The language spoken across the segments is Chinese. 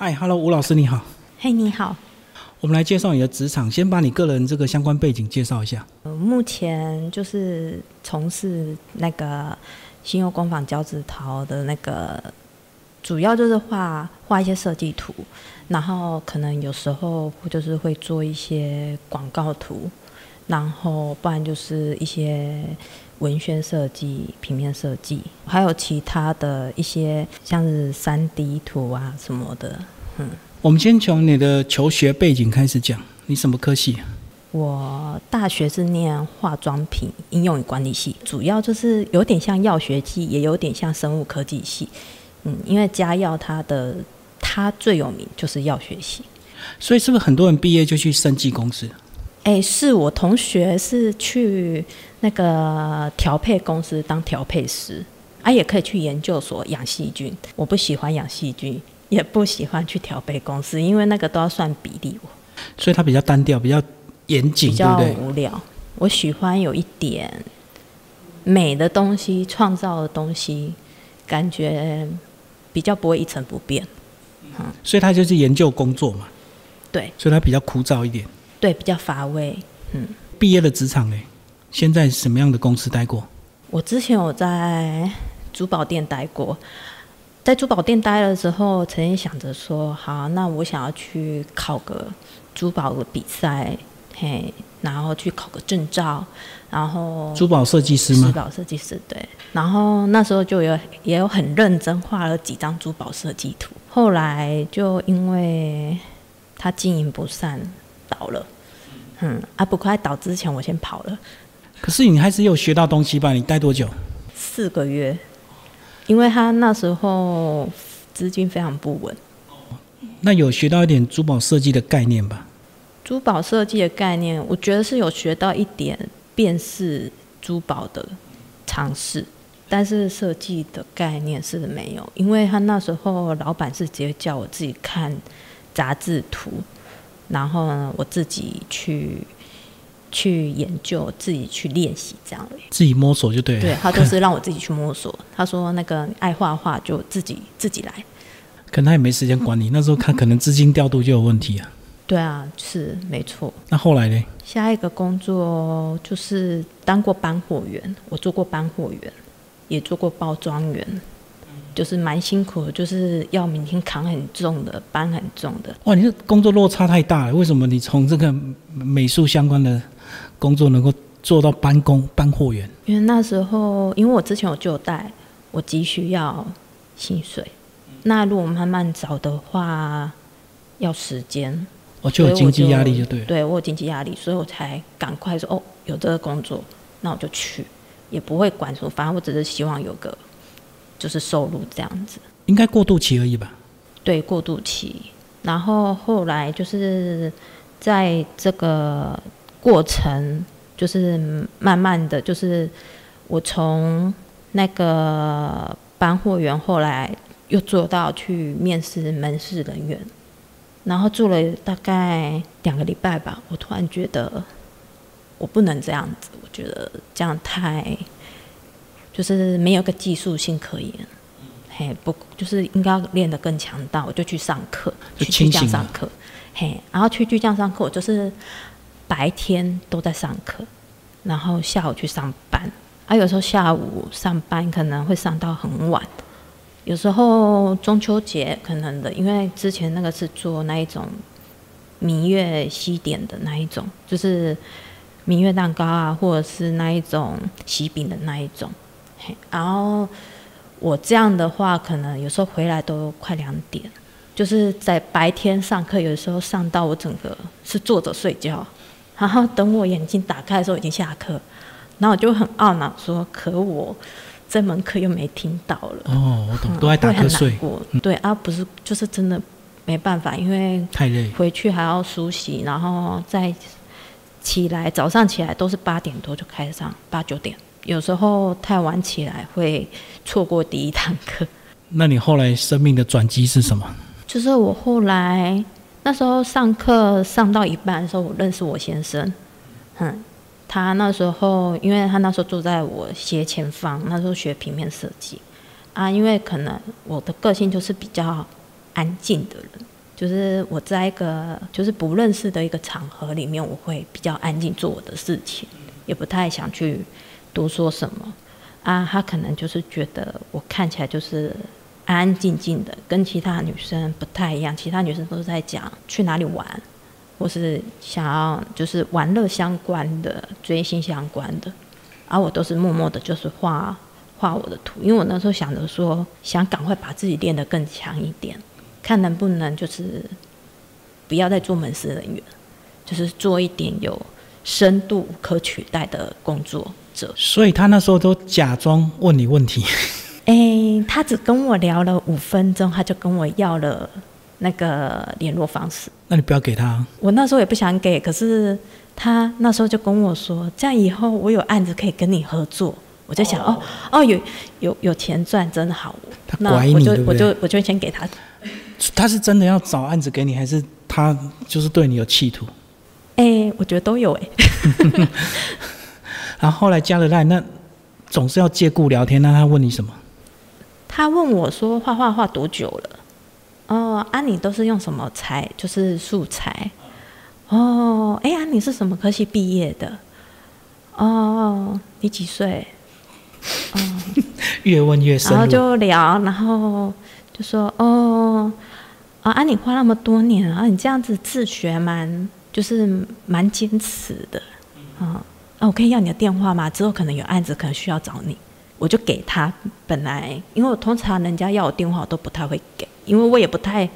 嗨，Hello，吴老师你好。嘿，你好。我们来介绍你的职场，先把你个人这个相关背景介绍一下。呃，目前就是从事那个新优工坊胶纸陶的那个，主要就是画画一些设计图，然后可能有时候就是会做一些广告图，然后不然就是一些文宣设计、平面设计，还有其他的一些像是三 D 图啊什么的，嗯。我们先从你的求学背景开始讲，你什么科系？我大学是念化妆品应用与管理系，主要就是有点像药学系，也有点像生物科技系。嗯，因为家药它的它最有名就是药学系，所以是不是很多人毕业就去生技公司？哎，是我同学是去那个调配公司当调配师，啊，也可以去研究所养细菌。我不喜欢养细菌。也不喜欢去调配公司，因为那个都要算比例，所以它比较单调，比较严谨，比较无聊。我喜欢有一点美的东西，创造的东西，感觉比较不会一成不变。嗯，所以它就是研究工作嘛。对，所以它比较枯燥一点。对，比较乏味。嗯，毕业的职场嘞？现在什么样的公司待过？我之前有在珠宝店待过。在珠宝店待了之后，曾经想着说：“好，那我想要去考个珠宝的比赛，嘿，然后去考个证照，然后珠宝设计师吗？珠宝设计师对。然后那时候就有也有很认真画了几张珠宝设计图。后来就因为他经营不善倒了，嗯，啊，不快倒之前我先跑了。可是你还是有学到东西吧？你待多久？四个月。因为他那时候资金非常不稳，那有学到一点珠宝设计的概念吧？珠宝设计的概念，我觉得是有学到一点辨识珠宝的尝试，但是设计的概念是没有。因为他那时候老板是直接叫我自己看杂志图，然后呢，我自己去。去研究，自己去练习，这样自己摸索就对了。对他就是让我自己去摸索。他说那个爱画画就自己自己来。可能他也没时间管你，那时候看可能资金调度就有问题啊。对啊，是没错。那后来呢？下一个工作就是当过搬货员，我做过搬货员，也做过包装员，就是蛮辛苦的，就是要每天扛很重的，搬很重的。哇，你这工作落差太大了。为什么你从这个美术相关的？工作能够做到搬工搬货员，因为那时候，因为我之前有旧贷，我急需要薪水。那如果慢慢找的话，要时间，我就有经济压力，就对了。对我有经济压力，所以我才赶快说哦，有这个工作，那我就去，也不会管说，反正我只是希望有个就是收入这样子。应该过渡期而已吧？对，过渡期。然后后来就是在这个。过程就是慢慢的就是我从那个搬货员，后来又做到去面试门市人员，然后做了大概两个礼拜吧。我突然觉得我不能这样子，我觉得这样太就是没有个技术性可言。嘿，不就是应该练得更强大？我就去上课，去巨匠上课。嘿，然后去巨匠上课，我就是。白天都在上课，然后下午去上班。啊，有时候下午上班可能会上到很晚。有时候中秋节可能的，因为之前那个是做那一种明月西点的那一种，就是明月蛋糕啊，或者是那一种喜饼的那一种。然后我这样的话，可能有时候回来都快两点，就是在白天上课，有时候上到我整个是坐着睡觉。然后等我眼睛打开的时候，已经下课，然后我就很懊恼说：“可我这门课又没听到了。”哦，我懂，都在打瞌睡。对啊，不是，就是真的没办法，因为太累，回去还要梳洗，然后再起来，早上起来都是八点多就开始上，八九点，有时候太晚起来会错过第一堂课。那你后来生命的转机是什么？就是我后来。那时候上课上到一半的时候，我认识我先生，嗯，他那时候因为他那时候坐在我斜前方，那时候学平面设计，啊，因为可能我的个性就是比较安静的人，就是我在一个就是不认识的一个场合里面，我会比较安静做我的事情，也不太想去多说什么。啊，他可能就是觉得我看起来就是安安静静的，跟其他女生不太一样。其他女生都是在讲去哪里玩，或是想要就是玩乐相关的、追星相关的，而我都是默默的，就是画画我的图。因为我那时候想着说，想赶快把自己练得更强一点，看能不能就是不要再做门市人员，就是做一点有深度、可取代的工作者。所以他那时候都假装问你问题。哎，他只跟我聊了五分钟，他就跟我要了那个联络方式。那你不要给他。我那时候也不想给，可是他那时候就跟我说，这样以后我有案子可以跟你合作。我就想，哦哦，有有有钱赚，真好。他拐你，对我就我就先给他。他是真的要找案子给你，还是他就是对你有企图？哎，我觉得都有哎。然后后来加了赖，那总是要借故聊天。那他问你什么？他问我说：“画画画多久了？”哦，啊，你都是用什么材？就是素材。哦，哎呀，你是什么科系毕业的？哦，你几岁？哦，越问越深然后就聊，然后就说：“哦，啊，啊，你画那么多年啊，你这样子自学蛮，就是蛮坚持的，啊。”哦，我可以要你的电话吗？之后可能有案子，可能需要找你，我就给他。本来，因为我通常人家要我电话，我都不太会给，因为我也不太，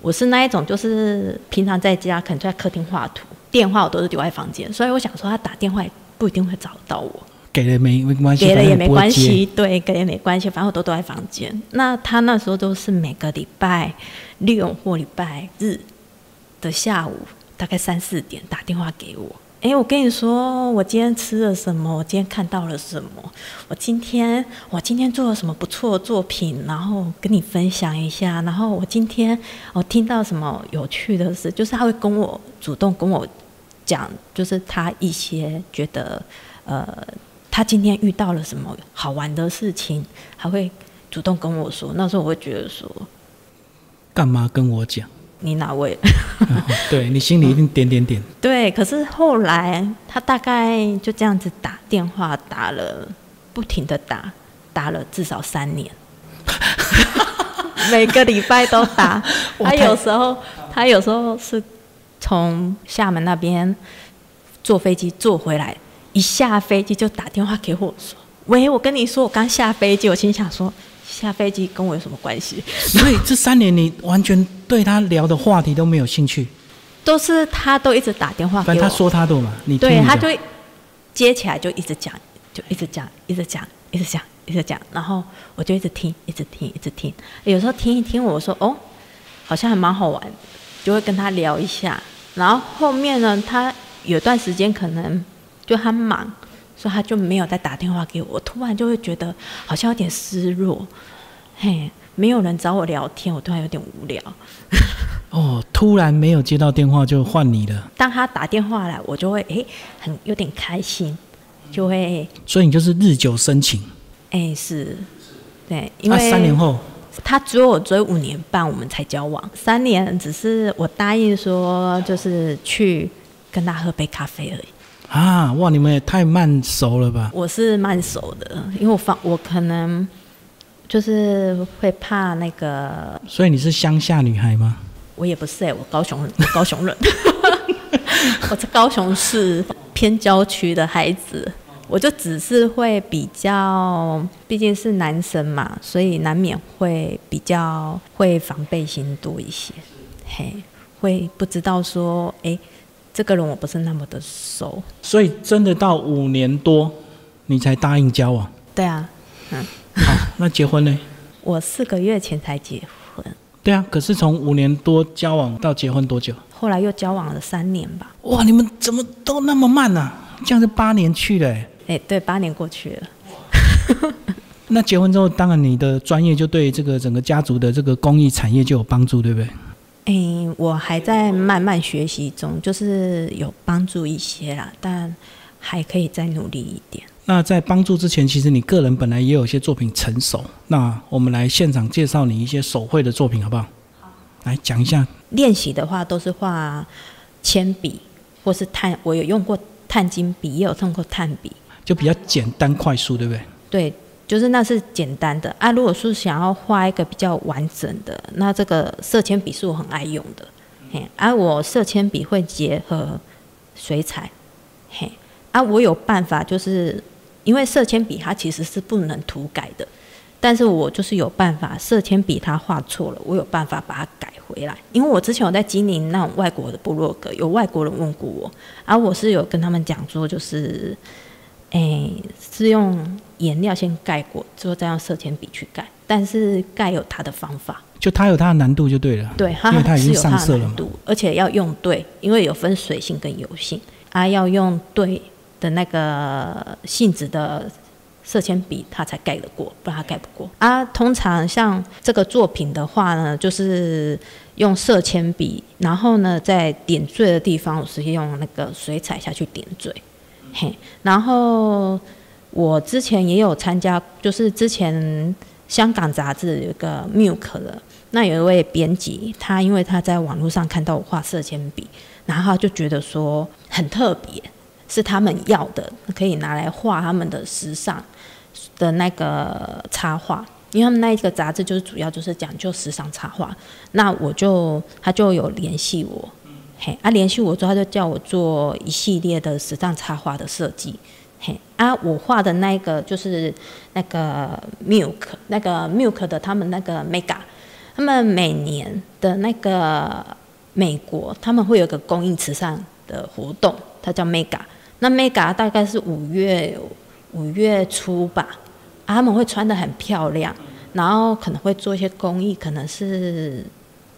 我是那一种，就是平常在家可能在客厅画图，电话我都是丢在房间，所以我想说他打电话不一定会找到我。给了没没关系，给了也没关系，对，给了也没关系，反正我都都在房间。那他那时候都是每个礼拜六或礼拜日的下午，大概三四点打电话给我。哎，我跟你说，我今天吃了什么？我今天看到了什么？我今天我今天做了什么不错的作品？然后跟你分享一下。然后我今天我听到什么有趣的事？就是他会跟我主动跟我讲，就是他一些觉得呃，他今天遇到了什么好玩的事情，他会主动跟我说。那时候我会觉得说，干嘛跟我讲？你哪位？对你心里一定点点点。对，可是后来他大概就这样子打电话打了，不停的打，打了至少三年，每个礼拜都打。他有时候，他有时候是从厦门那边坐飞机坐回来，一下飞机就打电话给我说：“喂，我跟你说，我刚下飞机。”我心想说。下飞机跟我有什么关系？所以这三年你完全对他聊的话题都没有兴趣，都是他都一直打电话给我，他说他的嘛，你对他就接起来就一直讲，就一直讲，一直讲，一直讲，一直讲，然后我就一直听，一直听，一直听。有时候听一听，我说哦，好像还蛮好玩，就会跟他聊一下。然后后面呢，他有段时间可能就很忙。所以他就没有再打电话给我，突然就会觉得好像有点失落，嘿，没有人找我聊天，我突然有点无聊。哦，突然没有接到电话就换你了。当他打电话来，我就会诶很有点开心，就会。所以你就是日久生情。哎，是，对，因为三年后他追我追五年半，我们才交往。三年只是我答应说，就是去跟他喝杯咖啡而已。啊哇！你们也太慢熟了吧？我是慢熟的，因为我放我可能就是会怕那个。所以你是乡下女孩吗？我也不是哎，我高雄人高雄人，我在高雄市偏郊区的孩子，我就只是会比较，毕竟是男生嘛，所以难免会比较会防备心多一些，嘿，会不知道说哎。这个人我不是那么的熟，所以真的到五年多，你才答应交往。对啊，嗯，好，那结婚呢？我四个月前才结婚。对啊，可是从五年多交往到结婚多久？后来又交往了三年吧。哇，你们怎么都那么慢呢？这样是八年去了。哎，对，八年过去了。那结婚之后，当然你的专业就对这个整个家族的这个公益产业就有帮助，对不对？嗯，我还在慢慢学习中，就是有帮助一些啦，但还可以再努力一点。那在帮助之前，其实你个人本来也有一些作品成熟。那我们来现场介绍你一些手绘的作品，好不好？好。来讲一下。练习的话都是画铅笔或是碳，我有用过碳金笔，也有用过炭笔，就比较简单快速，对不对？对，就是那是简单的啊。如果是想要画一个比较完整的，那这个色铅笔是我很爱用的。嘿，而我色铅笔会结合水彩，嘿，啊，我有办法，就是因为色铅笔它其实是不能涂改的，但是我就是有办法，色铅笔它画错了，我有办法把它改回来。因为我之前有在经营那种外国的部落格，有外国人问过我，而我是有跟他们讲说，就是，哎，是用颜料先盖过，之后再用色铅笔去盖，但是盖有它的方法。就它有它的难度就对了，对，因为它已经上色了嘛，而且要用对，因为有分水性跟油性啊，要用对的那个性质的色铅笔，它才盖得过，不然它盖不过啊。通常像这个作品的话呢，就是用色铅笔，然后呢在点缀的地方，我是用那个水彩下去点缀，嘿，然后我之前也有参加，就是之前香港杂志有一个 Milk 的。那有一位编辑，他因为他在网络上看到我画色铅笔，然后他就觉得说很特别，是他们要的，可以拿来画他们的时尚的那个插画，因为他们那一个杂志就是主要就是讲究时尚插画。那我就他就有联系我，嘿，啊联系我之后他就叫我做一系列的时尚插画的设计，啊我画的那个就是那个 Milk 那个 Milk 的他们那个 Mega。他们每年的那个美国，他们会有个公益慈善的活动，它叫 Mega。那 Mega 大概是五月五月初吧，他们会穿的很漂亮，然后可能会做一些公益，可能是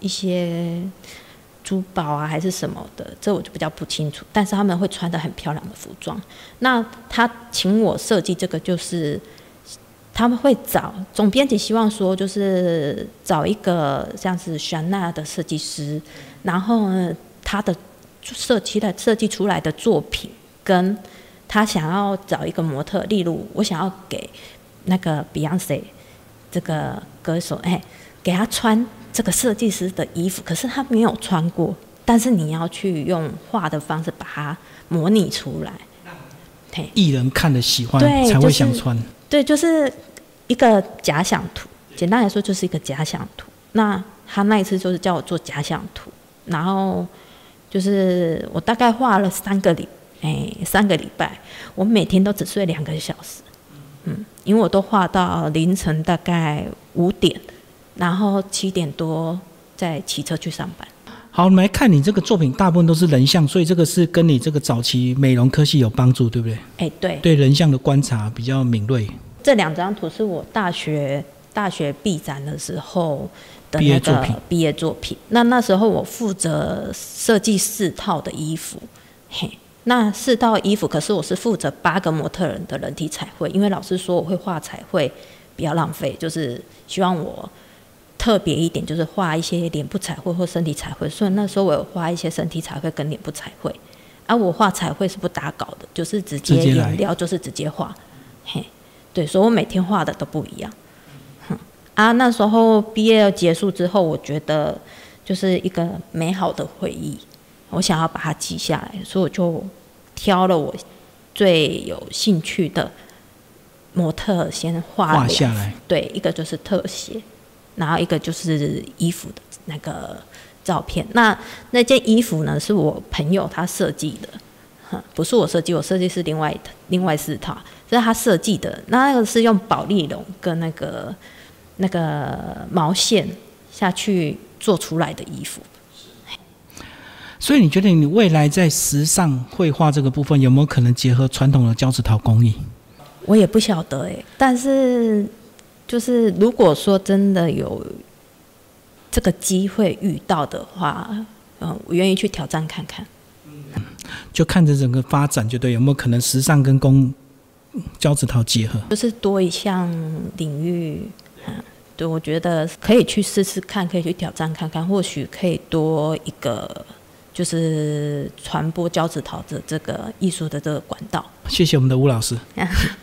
一些珠宝啊还是什么的，这我就比较不清楚。但是他们会穿的很漂亮的服装。那他请我设计这个就是。他们会找总编辑，希望说就是找一个像是香奈的设计师，然后呢他的设计的设计出来的作品，跟他想要找一个模特，例如我想要给那个 Beyonce 这个歌手，哎，给他穿这个设计师的衣服，可是他没有穿过，但是你要去用画的方式把它模拟出来，艺人看了喜欢才会想穿。对，就是一个假想图。简单来说，就是一个假想图。那他那一次就是叫我做假想图，然后就是我大概画了三个礼，哎，三个礼拜，我每天都只睡两个小时，嗯，因为我都画到凌晨大概五点，然后七点多再骑车去上班。好，我们来看你这个作品，大部分都是人像，所以这个是跟你这个早期美容科系有帮助，对不对？哎，对，对人像的观察比较敏锐。这两张图是我大学大学毕展的时候的那个毕业作品。那那时候我负责设计四套的衣服，嘿，那四套衣服，可是我是负责八个模特人的人体彩绘，因为老师说我会画彩绘，比较浪费，就是希望我。特别一点就是画一些脸部彩绘或身体彩绘，所以那时候我有画一些身体彩绘跟脸部彩绘。啊我画彩绘是不打稿的，就是直接颜料就是直接画。嘿，对，所以我每天画的都不一样。哼，啊，那时候毕业结束之后，我觉得就是一个美好的回忆，我想要把它记下来，所以我就挑了我最有兴趣的模特先画下来。对，一个就是特写。然后一个就是衣服的那个照片，那那件衣服呢是我朋友他设计的，不是我设计，我设计是另外另外四套，这是他设计的。那那个是用宝丽龙跟那个那个毛线下去做出来的衣服。所以你觉得你未来在时尚绘画这个部分有没有可能结合传统的胶纸陶工艺？我也不晓得哎，但是。就是如果说真的有这个机会遇到的话，嗯，我愿意去挑战看看。就看着整个发展，就对有没有可能时尚跟工胶纸套结合，就是多一项领域。嗯，对，我觉得可以去试试看，可以去挑战看看，或许可以多一个就是传播胶纸套的这个艺术的这个管道。谢谢我们的吴老师。